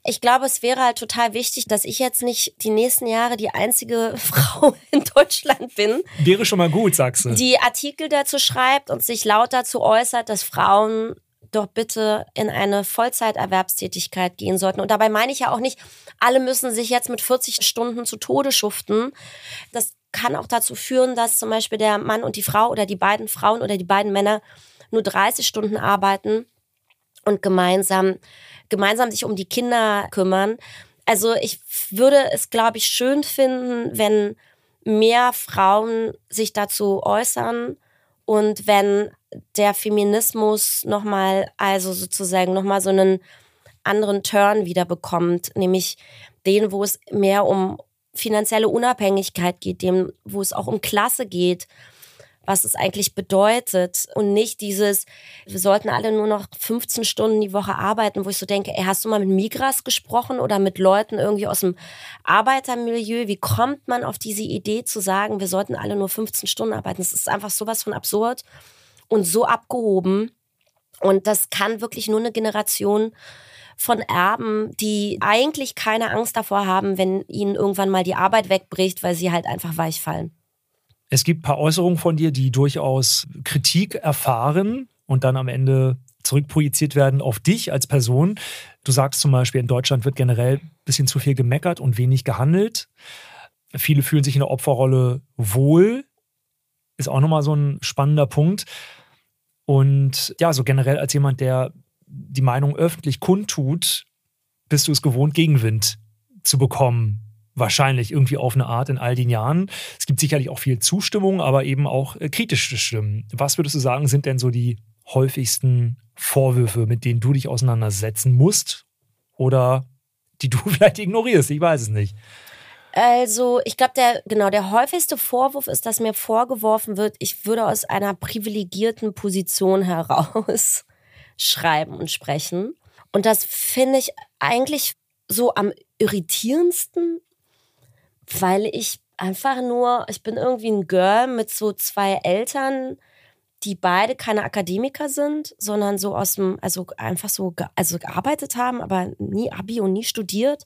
Ich glaube, es wäre halt total wichtig, dass ich jetzt nicht die nächsten Jahre die einzige Frau in Deutschland bin. Wäre schon mal gut, sagst du. Die Artikel dazu schreibt und sich laut dazu äußert, dass Frauen doch bitte in eine Vollzeiterwerbstätigkeit gehen sollten. Und dabei meine ich ja auch nicht, alle müssen sich jetzt mit 40 Stunden zu Tode schuften. Das kann auch dazu führen, dass zum Beispiel der Mann und die Frau oder die beiden Frauen oder die beiden Männer nur 30 Stunden arbeiten und gemeinsam gemeinsam sich um die Kinder kümmern. Also ich würde es, glaube ich, schön finden, wenn mehr Frauen sich dazu äußern und wenn der Feminismus nochmal, also sozusagen nochmal so einen anderen Turn wieder bekommt, nämlich den, wo es mehr um finanzielle Unabhängigkeit geht, dem, wo es auch um Klasse geht, was es eigentlich bedeutet und nicht dieses, wir sollten alle nur noch 15 Stunden die Woche arbeiten, wo ich so denke, ey, hast du mal mit Migras gesprochen oder mit Leuten irgendwie aus dem Arbeitermilieu? Wie kommt man auf diese Idee zu sagen, wir sollten alle nur 15 Stunden arbeiten? Das ist einfach sowas von absurd und so abgehoben. Und das kann wirklich nur eine Generation von Erben, die eigentlich keine Angst davor haben, wenn ihnen irgendwann mal die Arbeit wegbricht, weil sie halt einfach weich fallen. Es gibt ein paar Äußerungen von dir, die durchaus Kritik erfahren und dann am Ende zurückprojiziert werden auf dich als Person. Du sagst zum Beispiel, in Deutschland wird generell ein bisschen zu viel gemeckert und wenig gehandelt. Viele fühlen sich in der Opferrolle wohl. Ist auch nochmal so ein spannender Punkt. Und ja, so generell als jemand, der die Meinung öffentlich kundtut, bist du es gewohnt, Gegenwind zu bekommen wahrscheinlich irgendwie auf eine Art in all den Jahren. Es gibt sicherlich auch viel Zustimmung, aber eben auch äh, kritische Stimmen. Was würdest du sagen, sind denn so die häufigsten Vorwürfe, mit denen du dich auseinandersetzen musst oder die du vielleicht ignorierst? Ich weiß es nicht. Also, ich glaube, der, genau, der häufigste Vorwurf ist, dass mir vorgeworfen wird, ich würde aus einer privilegierten Position heraus schreiben und sprechen. Und das finde ich eigentlich so am irritierendsten, weil ich einfach nur, ich bin irgendwie ein Girl mit so zwei Eltern, die beide keine Akademiker sind, sondern so aus dem, also einfach so, also gearbeitet haben, aber nie Abi und nie studiert.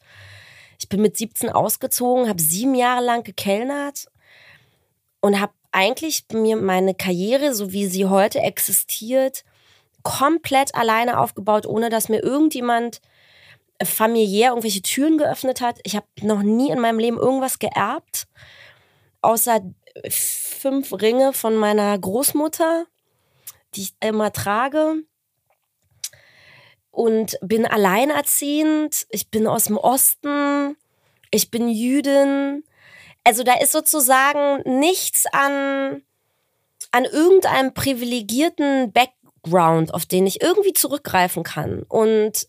Ich bin mit 17 ausgezogen, habe sieben Jahre lang gekellnert und habe eigentlich mir meine Karriere, so wie sie heute existiert, komplett alleine aufgebaut, ohne dass mir irgendjemand familiär irgendwelche Türen geöffnet hat. Ich habe noch nie in meinem Leben irgendwas geerbt, außer fünf Ringe von meiner Großmutter, die ich immer trage. Und bin alleinerziehend. Ich bin aus dem Osten. Ich bin Jüdin. Also da ist sozusagen nichts an, an irgendeinem privilegierten Background, auf den ich irgendwie zurückgreifen kann. Und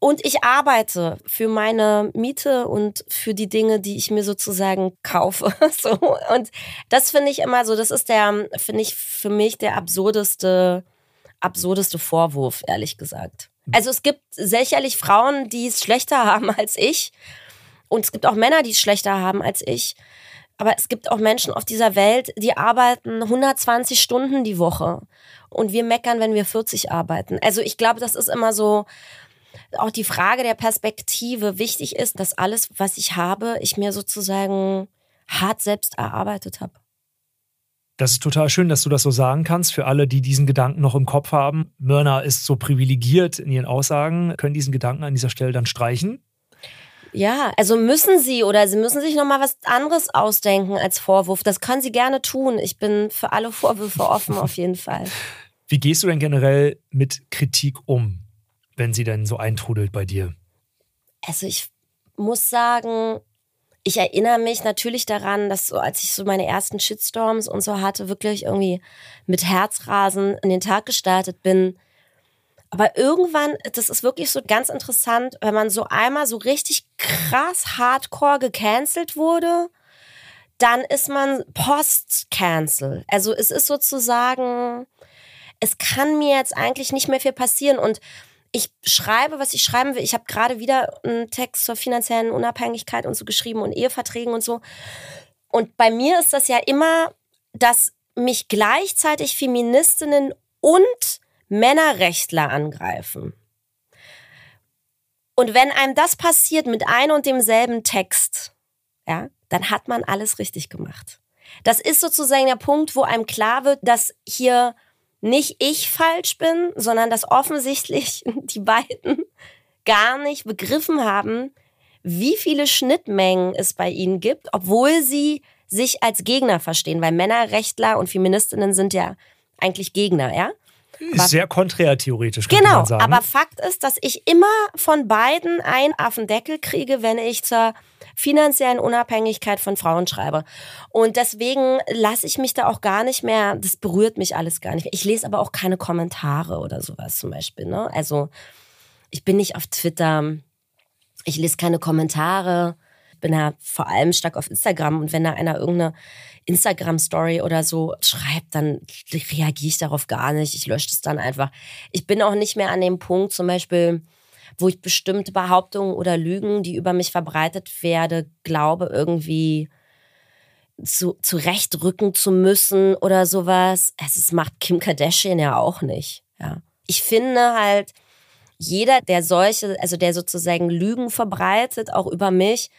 und ich arbeite für meine Miete und für die Dinge, die ich mir sozusagen kaufe. so. Und das finde ich immer so, das ist der, finde ich für mich der absurdeste, absurdeste Vorwurf, ehrlich gesagt. Also es gibt sicherlich Frauen, die es schlechter haben als ich. Und es gibt auch Männer, die es schlechter haben als ich. Aber es gibt auch Menschen auf dieser Welt, die arbeiten 120 Stunden die Woche. Und wir meckern, wenn wir 40 arbeiten. Also ich glaube, das ist immer so auch die Frage der Perspektive. Wichtig ist, dass alles, was ich habe, ich mir sozusagen hart selbst erarbeitet habe. Das ist total schön, dass du das so sagen kannst. Für alle, die diesen Gedanken noch im Kopf haben, Mörner ist so privilegiert in ihren Aussagen, können diesen Gedanken an dieser Stelle dann streichen. Ja, also müssen sie oder sie müssen sich nochmal was anderes ausdenken als Vorwurf. Das können sie gerne tun. Ich bin für alle Vorwürfe offen auf jeden Fall. Wie gehst du denn generell mit Kritik um, wenn sie denn so eintrudelt bei dir? Also ich muss sagen, ich erinnere mich natürlich daran, dass so, als ich so meine ersten Shitstorms und so hatte, wirklich irgendwie mit Herzrasen in den Tag gestartet bin. Aber irgendwann, das ist wirklich so ganz interessant, wenn man so einmal so richtig krass hardcore gecancelt wurde, dann ist man post-cancel. Also es ist sozusagen, es kann mir jetzt eigentlich nicht mehr viel passieren und ich schreibe, was ich schreiben will. Ich habe gerade wieder einen Text zur finanziellen Unabhängigkeit und so geschrieben und Eheverträgen und so. Und bei mir ist das ja immer, dass mich gleichzeitig Feministinnen und Männerrechtler angreifen. Und wenn einem das passiert mit einem und demselben Text, ja, dann hat man alles richtig gemacht. Das ist sozusagen der Punkt, wo einem klar wird, dass hier nicht ich falsch bin, sondern dass offensichtlich die beiden gar nicht begriffen haben, wie viele Schnittmengen es bei ihnen gibt, obwohl sie sich als Gegner verstehen, weil Männerrechtler und Feministinnen sind ja eigentlich Gegner, ja? Ist sehr konträr-theoretisch. Genau, aber Fakt ist, dass ich immer von beiden einen Affendeckel kriege, wenn ich zur finanziellen Unabhängigkeit von Frauen schreibe. Und deswegen lasse ich mich da auch gar nicht mehr, das berührt mich alles gar nicht mehr. Ich lese aber auch keine Kommentare oder sowas zum Beispiel. Ne? Also ich bin nicht auf Twitter, ich lese keine Kommentare bin ja vor allem stark auf Instagram und wenn da einer irgendeine Instagram-Story oder so schreibt, dann reagiere ich darauf gar nicht. Ich lösche das dann einfach. Ich bin auch nicht mehr an dem Punkt, zum Beispiel, wo ich bestimmte Behauptungen oder Lügen, die über mich verbreitet werde, glaube irgendwie zu, zurechtrücken zu müssen oder sowas. Es macht Kim Kardashian ja auch nicht. Ja. Ich finde halt, jeder, der solche, also der sozusagen Lügen verbreitet, auch über mich,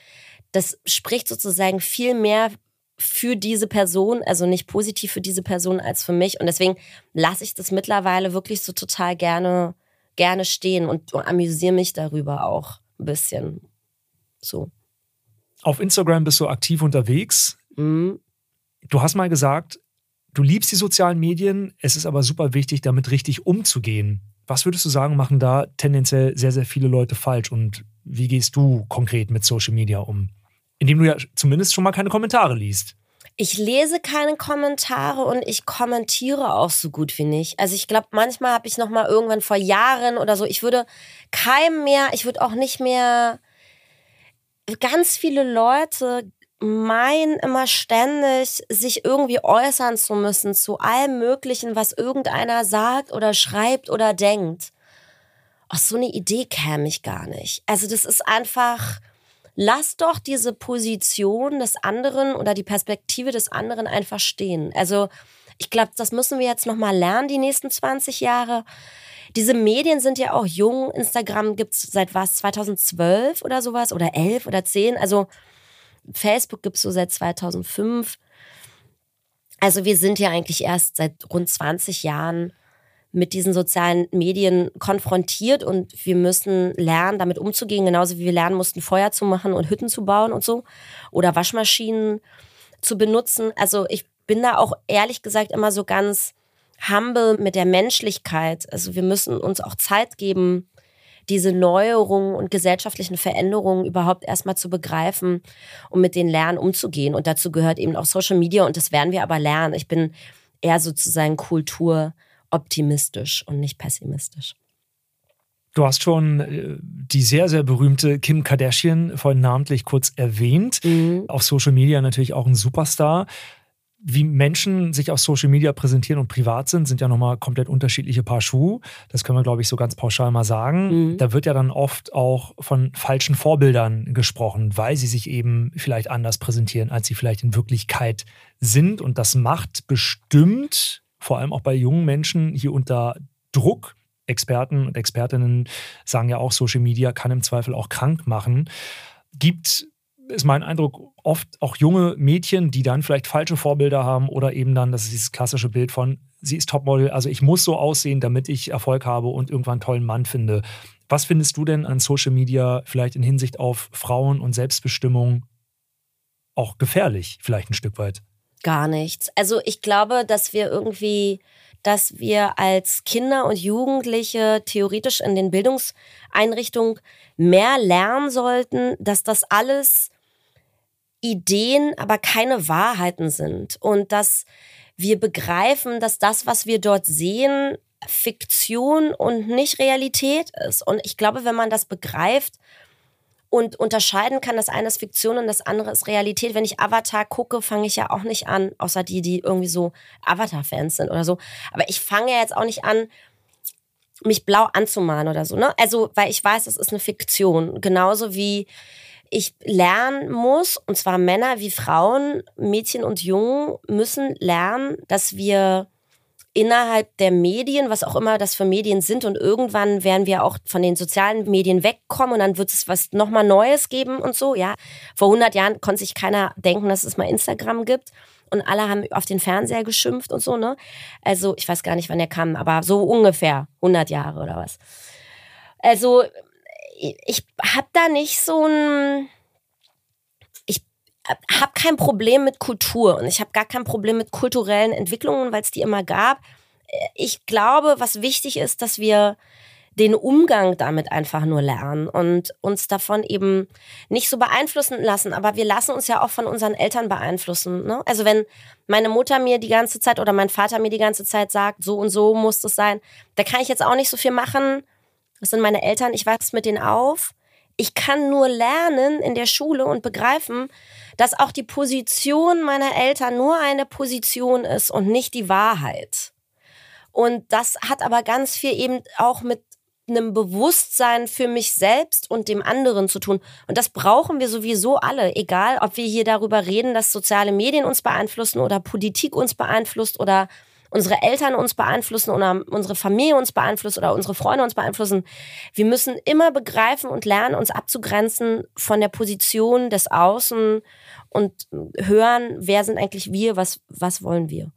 das spricht sozusagen viel mehr für diese Person, also nicht positiv für diese Person als für mich. Und deswegen lasse ich das mittlerweile wirklich so total gerne, gerne stehen und, amüsiere mich darüber auch ein bisschen. So. Auf Instagram bist du aktiv unterwegs. Mhm. Du hast mal gesagt, du liebst die sozialen Medien, es ist aber super wichtig, damit richtig umzugehen. Was würdest du sagen, machen da tendenziell sehr, sehr viele Leute falsch und wie gehst du konkret mit Social Media um? Indem du ja zumindest schon mal keine Kommentare liest. Ich lese keine Kommentare und ich kommentiere auch so gut wie nicht. Also ich glaube, manchmal habe ich noch mal irgendwann vor Jahren oder so, ich würde keinem mehr, ich würde auch nicht mehr ganz viele Leute meinen immer ständig, sich irgendwie äußern zu müssen zu allem Möglichen, was irgendeiner sagt oder schreibt oder denkt. Aus so eine Idee käme ich gar nicht. Also das ist einfach, lass doch diese Position des anderen oder die Perspektive des anderen einfach stehen. Also ich glaube, das müssen wir jetzt nochmal lernen, die nächsten 20 Jahre. Diese Medien sind ja auch jung. Instagram gibt es seit was, 2012 oder sowas oder 11 oder 10. Also Facebook gibt es so seit 2005. Also wir sind ja eigentlich erst seit rund 20 Jahren mit diesen sozialen Medien konfrontiert und wir müssen lernen, damit umzugehen, genauso wie wir lernen mussten, Feuer zu machen und Hütten zu bauen und so oder Waschmaschinen zu benutzen. Also ich bin da auch ehrlich gesagt immer so ganz humble mit der Menschlichkeit. Also wir müssen uns auch Zeit geben, diese Neuerungen und gesellschaftlichen Veränderungen überhaupt erstmal zu begreifen und mit den Lernen umzugehen. Und dazu gehört eben auch Social Media und das werden wir aber lernen. Ich bin eher sozusagen Kultur optimistisch und nicht pessimistisch. Du hast schon äh, die sehr, sehr berühmte Kim Kardashian vorhin namentlich kurz erwähnt. Mhm. Auf Social Media natürlich auch ein Superstar. wie Menschen sich auf Social Media präsentieren und privat sind, sind ja nochmal komplett unterschiedliche Paar Schuhe. Das können wir, glaube ich, so ganz pauschal mal sagen. Mhm. Da wird ja dann oft auch von falschen Vorbildern gesprochen, weil sie sich eben vielleicht anders präsentieren, als sie vielleicht in Wirklichkeit sind. Und das macht bestimmt, vor allem auch bei jungen Menschen, hier unter Druck. Experten und Expertinnen sagen ja auch, Social Media kann im Zweifel auch krank machen. Gibt ist mein Eindruck, oft auch junge Mädchen, die dann vielleicht falsche Vorbilder haben oder eben dann, das ist dieses klassische Bild von, sie ist Topmodel, also ich muss so aussehen, damit ich Erfolg habe und irgendwann einen tollen Mann finde. Was findest du denn an Social Media vielleicht in Hinsicht auf Frauen und Selbstbestimmung auch gefährlich, vielleicht ein Stück weit? Gar nichts. Also ich glaube, dass wir irgendwie dass wir als Kinder und Jugendliche theoretisch in den Bildungseinrichtungen mehr lernen sollten, dass das alles Ideen, aber keine Wahrheiten sind. Und dass wir begreifen, dass das, was wir dort sehen, Fiktion und nicht Realität ist. Und ich glaube, wenn man das begreift und unterscheiden kann, das eine ist Fiktion und das andere ist Realität. Wenn ich Avatar gucke, fange ich ja auch nicht an, außer die, die irgendwie so Avatar-Fans sind oder so. Aber ich fange ja jetzt auch nicht an, mich blau anzumalen oder so. Ne? Also, weil ich weiß, es ist eine Fiktion. Genauso wie ich lernen muss, und zwar Männer wie Frauen, Mädchen und Jungen müssen lernen, dass wir innerhalb der Medien, was auch immer das für Medien sind, und irgendwann werden wir auch von den sozialen Medien wegkommen und dann wird es was nochmal Neues geben und so. Ja, vor 100 Jahren konnte sich keiner denken, dass es mal Instagram gibt und alle haben auf den Fernseher geschimpft und so, ne? Also, ich weiß gar nicht, wann der kam, aber so ungefähr 100 Jahre oder was. Also, ich habe da nicht so ein. Habe kein Problem mit Kultur und ich habe gar kein Problem mit kulturellen Entwicklungen, weil es die immer gab. Ich glaube, was wichtig ist, dass wir den Umgang damit einfach nur lernen und uns davon eben nicht so beeinflussen lassen. Aber wir lassen uns ja auch von unseren Eltern beeinflussen. Ne? Also wenn meine Mutter mir die ganze Zeit oder mein Vater mir die ganze Zeit sagt, so und so muss es sein, da kann ich jetzt auch nicht so viel machen, das sind meine Eltern, ich wachse mit denen auf. Ich kann nur lernen in der Schule und begreifen, dass auch die Position meiner Eltern nur eine Position ist und nicht die Wahrheit. Und das hat aber ganz viel eben auch mit einem Bewusstsein für mich selbst und dem anderen zu tun. Und das brauchen wir sowieso alle, egal ob wir hier darüber reden, dass soziale Medien uns beeinflussen oder Politik uns beeinflusst oder unsere Eltern uns beeinflussen oder unsere Familie uns beeinflusst oder unsere Freunde uns beeinflussen. Wir müssen immer begreifen und lernen, uns abzugrenzen von der Position des Außen und hören, wer sind eigentlich wir, was, was wollen wir.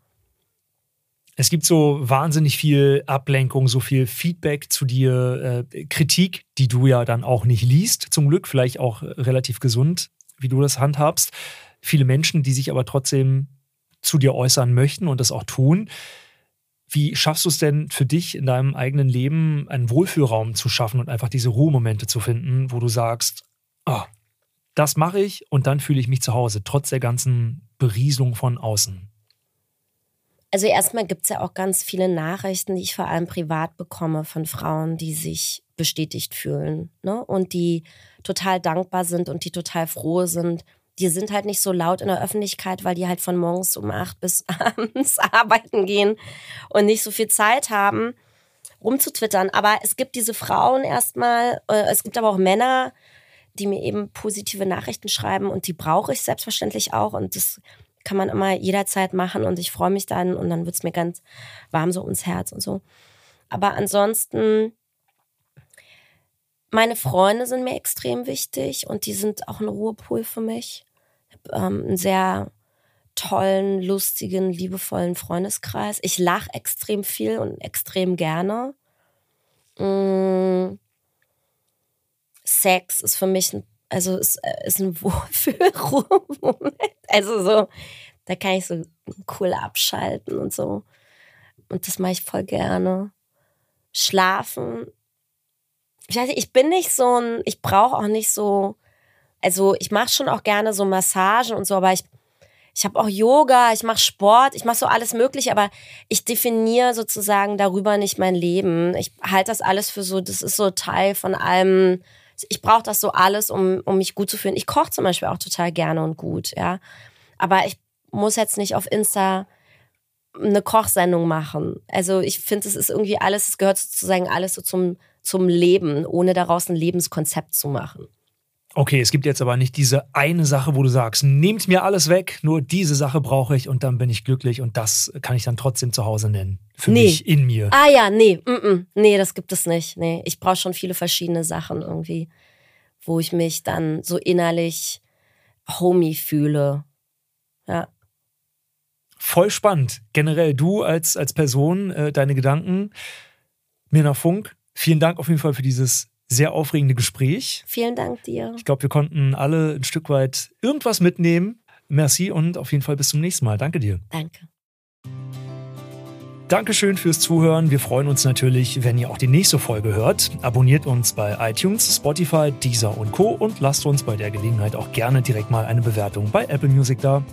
Es gibt so wahnsinnig viel Ablenkung, so viel Feedback zu dir, äh, Kritik, die du ja dann auch nicht liest, zum Glück, vielleicht auch relativ gesund, wie du das handhabst. Viele Menschen, die sich aber trotzdem zu dir äußern möchten und das auch tun. Wie schaffst du es denn für dich in deinem eigenen Leben, einen Wohlfühlraum zu schaffen und einfach diese Ruhemomente zu finden, wo du sagst, oh, das mache ich und dann fühle ich mich zu Hause, trotz der ganzen Berieselung von außen? Also erstmal gibt es ja auch ganz viele Nachrichten, die ich vor allem privat bekomme von Frauen, die sich bestätigt fühlen ne? und die total dankbar sind und die total froh sind, die sind halt nicht so laut in der Öffentlichkeit, weil die halt von morgens um acht bis abends arbeiten gehen und nicht so viel Zeit haben, rumzutwittern. Aber es gibt diese Frauen erstmal, äh, es gibt aber auch Männer, die mir eben positive Nachrichten schreiben und die brauche ich selbstverständlich auch und das kann man immer jederzeit machen und ich freue mich dann und dann wird es mir ganz warm so ums Herz und so. Aber ansonsten meine Freunde sind mir extrem wichtig und die sind auch ein Ruhepool für mich. Ich habe ähm, einen sehr tollen, lustigen, liebevollen Freundeskreis. Ich lache extrem viel und extrem gerne. Mm. Sex ist für mich ein, also ist, äh, ist ein Wohlfühlmoment. Also so, da kann ich so cool abschalten und so. Und das mache ich voll gerne. Schlafen ich weiß nicht, ich bin nicht so ein, ich brauche auch nicht so, also ich mache schon auch gerne so Massagen und so, aber ich, ich habe auch Yoga, ich mache Sport, ich mache so alles Mögliche, aber ich definiere sozusagen darüber nicht mein Leben. Ich halte das alles für so, das ist so Teil von allem. Ich brauche das so alles, um, um mich gut zu fühlen. Ich koche zum Beispiel auch total gerne und gut, ja. Aber ich muss jetzt nicht auf Insta eine Kochsendung machen. Also ich finde, es ist irgendwie alles, es gehört sozusagen alles so zum, zum Leben, ohne daraus ein Lebenskonzept zu machen. Okay, es gibt jetzt aber nicht diese eine Sache, wo du sagst, nehmt mir alles weg, nur diese Sache brauche ich und dann bin ich glücklich und das kann ich dann trotzdem zu Hause nennen. Für nee. mich, in mir. Ah ja, nee, mm -mm. nee, das gibt es nicht. Nee, ich brauche schon viele verschiedene Sachen irgendwie, wo ich mich dann so innerlich homey fühle. Ja. Voll spannend. Generell du als, als Person, äh, deine Gedanken. Mirna Funk, vielen Dank auf jeden Fall für dieses sehr aufregende Gespräch. Vielen Dank dir. Ich glaube, wir konnten alle ein Stück weit irgendwas mitnehmen. Merci und auf jeden Fall bis zum nächsten Mal. Danke dir. Danke. Dankeschön fürs Zuhören. Wir freuen uns natürlich, wenn ihr auch die nächste Folge hört. Abonniert uns bei iTunes, Spotify, Deezer und Co. und lasst uns bei der Gelegenheit auch gerne direkt mal eine Bewertung bei Apple Music da.